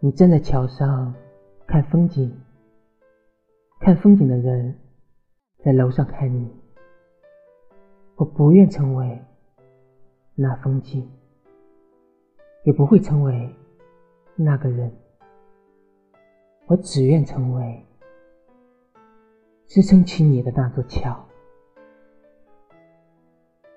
你站在桥上看风景看风景的人在楼上看你我不愿成为那风景也不会成为那个人。我只愿成为支撑起你的那座桥。